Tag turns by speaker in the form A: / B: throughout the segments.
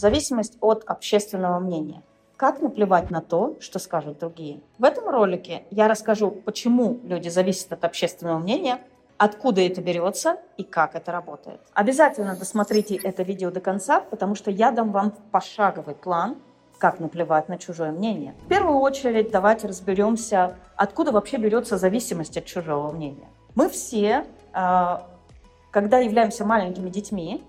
A: Зависимость от общественного мнения. Как наплевать на то, что скажут другие? В этом ролике я расскажу, почему люди зависят от общественного мнения, откуда это берется и как это работает. Обязательно досмотрите это видео до конца, потому что я дам вам пошаговый план, как наплевать на чужое мнение. В первую очередь давайте разберемся, откуда вообще берется зависимость от чужого мнения. Мы все, а, когда являемся маленькими детьми,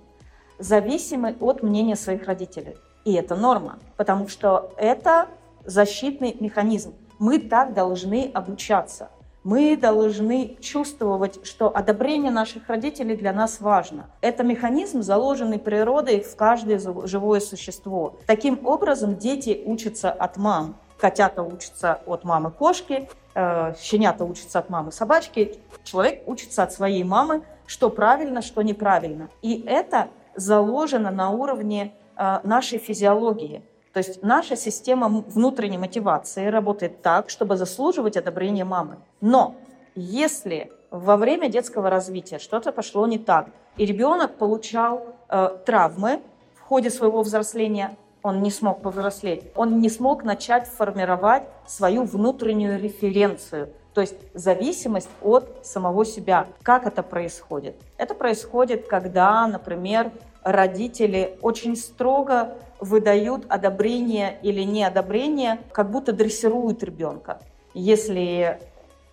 A: зависимы от мнения своих родителей. И это норма, потому что это защитный механизм. Мы так должны обучаться. Мы должны чувствовать, что одобрение наших родителей для нас важно. Это механизм, заложенный природой в каждое живое существо. Таким образом, дети учатся от мам. Котята учатся от мамы кошки, э, щенята учатся от мамы собачки, человек учится от своей мамы, что правильно, что неправильно. И это заложено на уровне э, нашей физиологии. То есть наша система внутренней мотивации работает так, чтобы заслуживать одобрения мамы. Но если во время детского развития что-то пошло не так, и ребенок получал э, травмы в ходе своего взросления, он не смог повзрослеть, он не смог начать формировать свою внутреннюю референцию, то есть зависимость от самого себя. Как это происходит? Это происходит, когда, например, родители очень строго выдают одобрение или неодобрение, как будто дрессируют ребенка. Если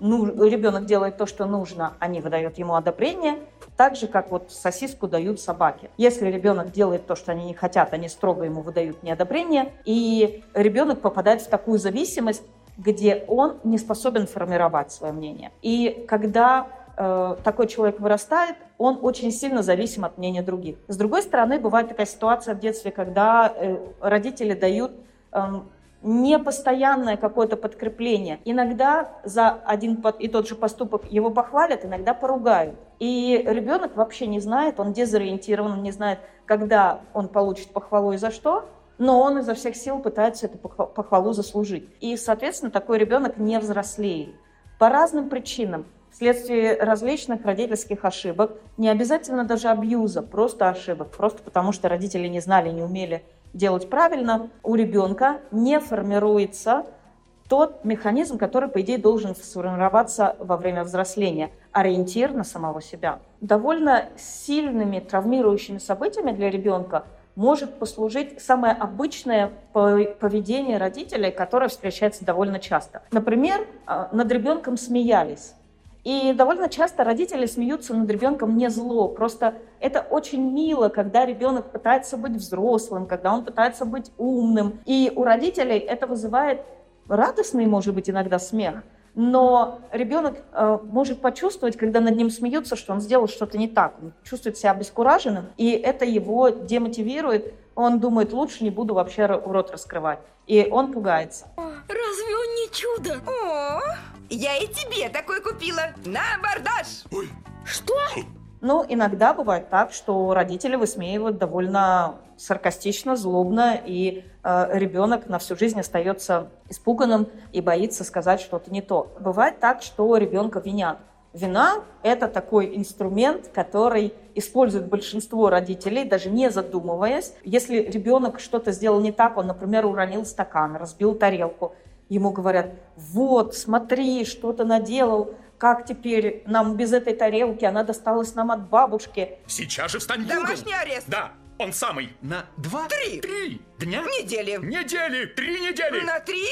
A: ну, ребенок делает то, что нужно, они выдают ему одобрение, так же, как вот сосиску дают собаке. Если ребенок делает то, что они не хотят, они строго ему выдают неодобрение, и ребенок попадает в такую зависимость, где он не способен формировать свое мнение. И когда Э, такой человек вырастает, он очень сильно зависим от мнения других. С другой стороны, бывает такая ситуация в детстве, когда э, родители дают эм, непостоянное какое-то подкрепление. Иногда за один и тот же поступок его похвалят, иногда поругают. И ребенок вообще не знает, он дезориентирован, он не знает, когда он получит похвалу и за что, но он изо всех сил пытается эту похвалу заслужить. И, соответственно, такой ребенок не взрослеет. По разным причинам вследствие различных родительских ошибок, не обязательно даже абьюза, просто ошибок, просто потому что родители не знали, не умели делать правильно, у ребенка не формируется тот механизм, который, по идее, должен сформироваться во время взросления, ориентир на самого себя. Довольно сильными травмирующими событиями для ребенка может послужить самое обычное поведение родителей, которое встречается довольно часто. Например, а, над ребенком смеялись. И довольно часто родители смеются над ребенком не зло. Просто это очень мило, когда ребенок пытается быть взрослым, когда он пытается быть умным. И у родителей это вызывает радостный, может быть, иногда смех. Но ребенок э, может почувствовать, когда над ним смеются, что он сделал что-то не так. Он чувствует себя обескураженным, и это его демотивирует. Он думает, лучше не буду вообще рот раскрывать. И он пугается.
B: Разве он не чудо?
C: О, я и тебе такой купила. На абордаж! Ой.
B: Что?
A: Ну, иногда бывает так, что родители высмеивают довольно саркастично, злобно, и э, ребенок на всю жизнь остается испуганным и боится сказать что-то не то. Бывает так, что ребенка винят. Вина – это такой инструмент, который использует большинство родителей, даже не задумываясь. Если ребенок что-то сделал не так, он, например, уронил стакан, разбил тарелку, ему говорят, вот, смотри, что ты наделал, как теперь нам без этой тарелки, она досталась нам от бабушки.
D: Сейчас же встань
C: Домашний арест.
D: Да, он самый.
E: На два?
C: Три.
D: Три дня?
C: Недели.
D: Недели. Три недели.
C: На три?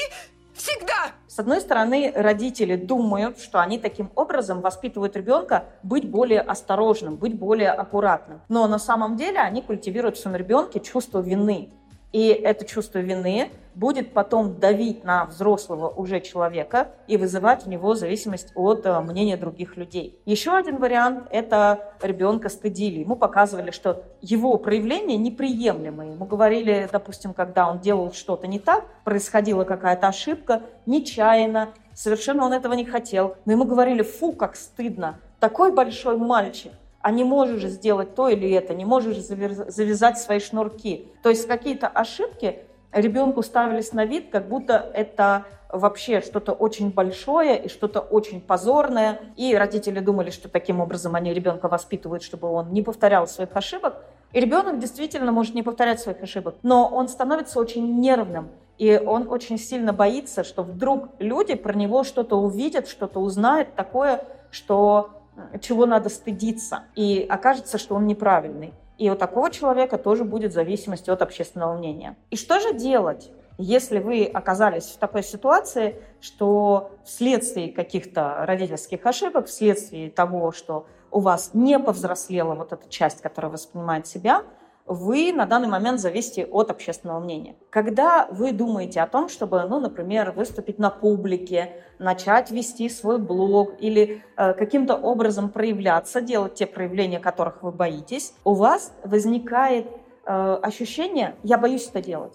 C: Всегда.
A: С одной стороны, родители думают, что они таким образом воспитывают ребенка быть более осторожным, быть более аккуратным. Но на самом деле они культивируют в своем ребенке чувство вины. И это чувство вины будет потом давить на взрослого уже человека и вызывать у него зависимость от э, мнения других людей. Еще один вариант – это ребенка стыдили. Ему показывали, что его проявления неприемлемые. Ему говорили, допустим, когда он делал что-то не так, происходила какая-то ошибка, нечаянно, совершенно он этого не хотел. Но ему говорили, фу, как стыдно, такой большой мальчик а не можешь сделать то или это, не можешь завязать свои шнурки. То есть какие-то ошибки ребенку ставились на вид, как будто это вообще что-то очень большое и что-то очень позорное. И родители думали, что таким образом они ребенка воспитывают, чтобы он не повторял своих ошибок. И ребенок действительно может не повторять своих ошибок, но он становится очень нервным, и он очень сильно боится, что вдруг люди про него что-то увидят, что-то узнают такое, что чего надо стыдиться, и окажется, что он неправильный. И у такого человека тоже будет зависимость от общественного мнения. И что же делать? Если вы оказались в такой ситуации, что вследствие каких-то родительских ошибок, вследствие того, что у вас не повзрослела вот эта часть, которая воспринимает себя, вы на данный момент зависите от общественного мнения. Когда вы думаете о том, чтобы, ну, например, выступить на публике, начать вести свой блог или э, каким-то образом проявляться, делать те проявления, которых вы боитесь, у вас возникает э, ощущение «я боюсь это делать»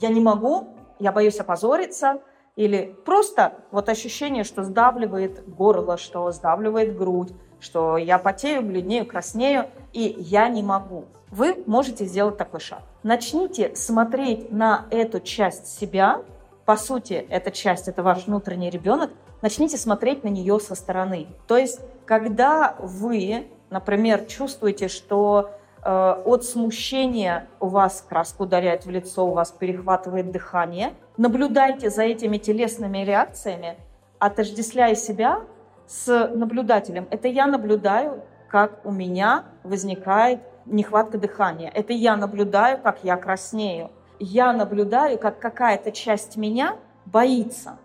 A: я не могу, я боюсь опозориться, или просто вот ощущение, что сдавливает горло, что сдавливает грудь, что я потею, бледнею, краснею, и я не могу. Вы можете сделать такой шаг. Начните смотреть на эту часть себя. По сути, эта часть – это ваш внутренний ребенок. Начните смотреть на нее со стороны. То есть, когда вы, например, чувствуете, что Э, от смущения у вас краска ударяет в лицо, у вас перехватывает дыхание. Наблюдайте за этими телесными реакциями, отождествляя себя с наблюдателем. Это я наблюдаю, как у меня возникает нехватка дыхания. Это я наблюдаю, как я краснею. Я наблюдаю, как какая-то часть меня боится.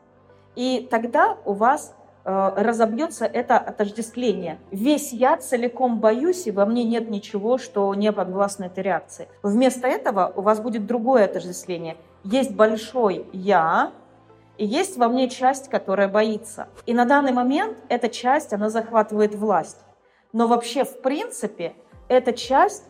A: И тогда у вас Э, разобьется это отождествление. Весь я целиком боюсь, и во мне нет ничего, что не подвластно этой реакции. Вместо этого у вас будет другое отождествление. Есть большой я, и есть во мне часть, которая боится. И на данный момент эта часть, она захватывает власть. Но вообще, в принципе, эта часть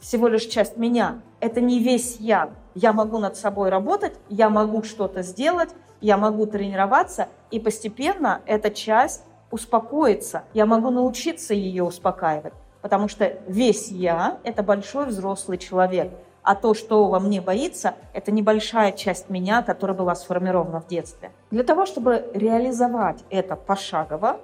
A: всего лишь часть меня. Это не весь я. Я могу над собой работать, я могу что-то сделать, я могу тренироваться, и постепенно эта часть успокоится. Я могу научиться ее успокаивать, потому что весь я – это большой взрослый человек, а то, что во мне боится, это небольшая часть меня, которая была сформирована в детстве. Для того, чтобы реализовать это пошагово,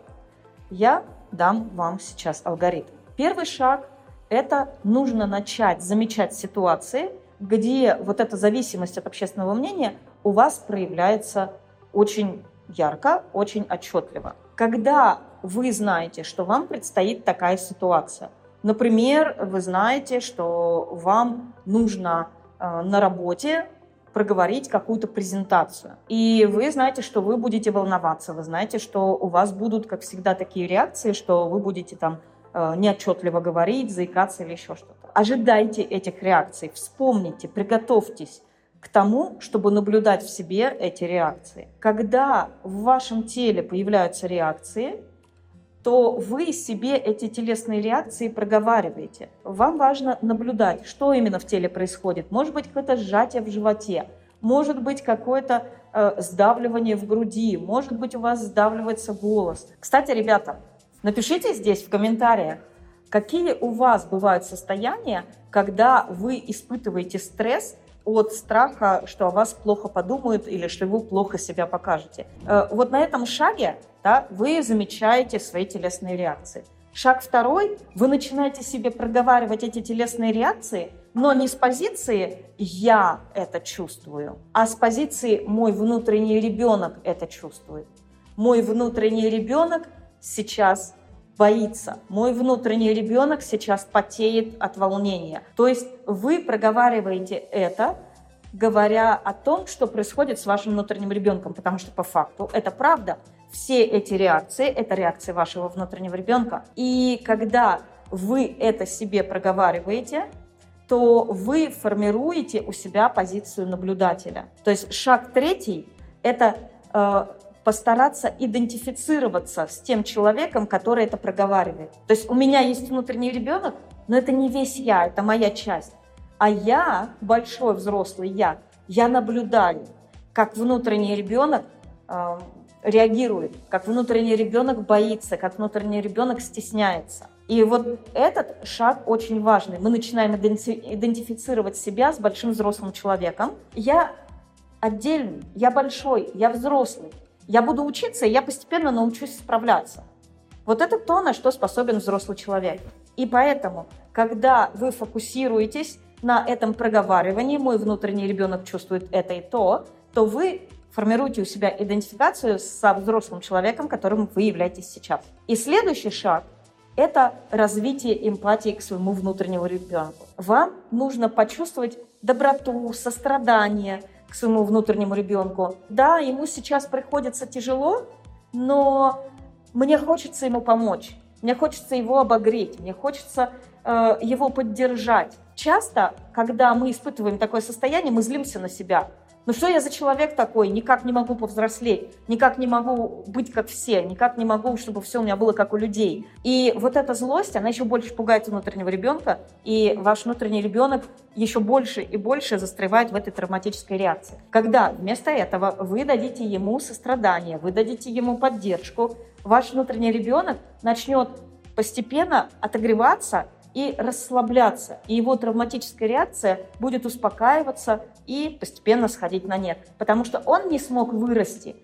A: я дам вам сейчас алгоритм. Первый шаг – это нужно начать замечать ситуации, где вот эта зависимость от общественного мнения у вас проявляется очень ярко, очень отчетливо. Когда вы знаете, что вам предстоит такая ситуация, например, вы знаете, что вам нужно э, на работе проговорить какую-то презентацию. И вы знаете, что вы будете волноваться, вы знаете, что у вас будут, как всегда, такие реакции, что вы будете там неотчетливо говорить, заикаться или еще что-то. Ожидайте этих реакций, вспомните, приготовьтесь к тому, чтобы наблюдать в себе эти реакции. Когда в вашем теле появляются реакции, то вы себе эти телесные реакции проговариваете. Вам важно наблюдать, что именно в теле происходит. Может быть, какое-то сжатие в животе, может быть, какое-то э, сдавливание в груди, может быть, у вас сдавливается голос. Кстати, ребята, напишите здесь в комментариях, какие у вас бывают состояния, когда вы испытываете стресс от страха, что о вас плохо подумают или что вы плохо себя покажете. Э, вот на этом шаге да, вы замечаете свои телесные реакции. Шаг второй, вы начинаете себе проговаривать эти телесные реакции, но не с позиции «я это чувствую», а с позиции «мой внутренний ребенок это чувствует». Мой внутренний ребенок сейчас боится. Мой внутренний ребенок сейчас потеет от волнения. То есть вы проговариваете это, говоря о том, что происходит с вашим внутренним ребенком, потому что по факту это правда. Все эти реакции – это реакции вашего внутреннего ребенка. И когда вы это себе проговариваете, то вы формируете у себя позицию наблюдателя. То есть шаг третий – это э, постараться идентифицироваться с тем человеком, который это проговаривает. То есть у меня есть внутренний ребенок, но это не весь я, это моя часть. А я, большой взрослый я, я наблюдаю, как внутренний ребенок э, реагирует, как внутренний ребенок боится, как внутренний ребенок стесняется. И вот этот шаг очень важный. Мы начинаем идентифицировать себя с большим взрослым человеком. Я отдельный, я большой, я взрослый. Я буду учиться, и я постепенно научусь справляться. Вот это то, на что способен взрослый человек. И поэтому, когда вы фокусируетесь на этом проговаривании, мой внутренний ребенок чувствует это и то, то вы формируете у себя идентификацию со взрослым человеком, которым вы являетесь сейчас. И следующий шаг – это развитие эмпатии к своему внутреннему ребенку. Вам нужно почувствовать доброту, сострадание к своему внутреннему ребенку. Да, ему сейчас приходится тяжело, но мне хочется ему помочь, мне хочется его обогреть, мне хочется э, его поддержать. Часто, когда мы испытываем такое состояние, мы злимся на себя. Ну что я за человек такой? Никак не могу повзрослеть, никак не могу быть как все, никак не могу, чтобы все у меня было как у людей. И вот эта злость, она еще больше пугает внутреннего ребенка, и ваш внутренний ребенок еще больше и больше застревает в этой травматической реакции. Когда вместо этого вы дадите ему сострадание, вы дадите ему поддержку, ваш внутренний ребенок начнет постепенно отогреваться и расслабляться. И его травматическая реакция будет успокаиваться и постепенно сходить на нет. Потому что он не смог вырасти,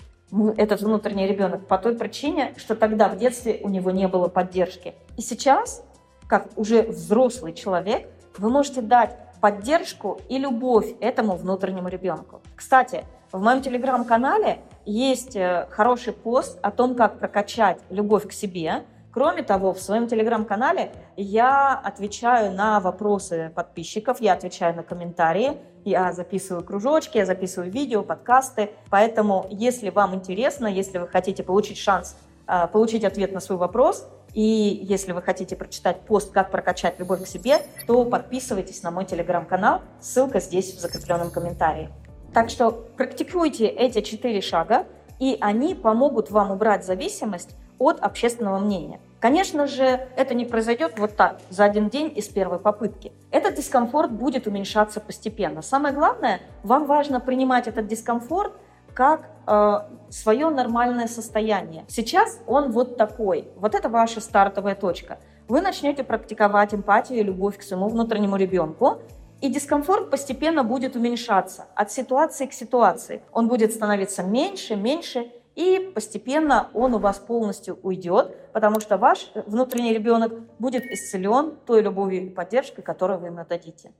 A: этот внутренний ребенок, по той причине, что тогда в детстве у него не было поддержки. И сейчас, как уже взрослый человек, вы можете дать поддержку и любовь этому внутреннему ребенку. Кстати, в моем телеграм-канале есть э, хороший пост о том, как прокачать любовь к себе, Кроме того, в своем телеграм-канале я отвечаю на вопросы подписчиков, я отвечаю на комментарии, я записываю кружочки, я записываю видео, подкасты. Поэтому, если вам интересно, если вы хотите получить шанс э, получить ответ на свой вопрос, и если вы хотите прочитать пост «Как прокачать любовь к себе», то подписывайтесь на мой телеграм-канал, ссылка здесь в закрепленном комментарии. Так что практикуйте эти четыре шага, и они помогут вам убрать зависимость от общественного мнения. Конечно же, это не произойдет вот так, за один день из первой попытки. Этот дискомфорт будет уменьшаться постепенно. Самое главное, вам важно принимать этот дискомфорт как э, свое нормальное состояние. Сейчас он вот такой. Вот это ваша стартовая точка. Вы начнете практиковать эмпатию и любовь к своему внутреннему ребенку, и дискомфорт постепенно будет уменьшаться от ситуации к ситуации. Он будет становиться меньше, меньше, и постепенно он у вас полностью уйдет, потому что ваш внутренний ребенок будет исцелен той любовью и поддержкой, которую вы ему дадите.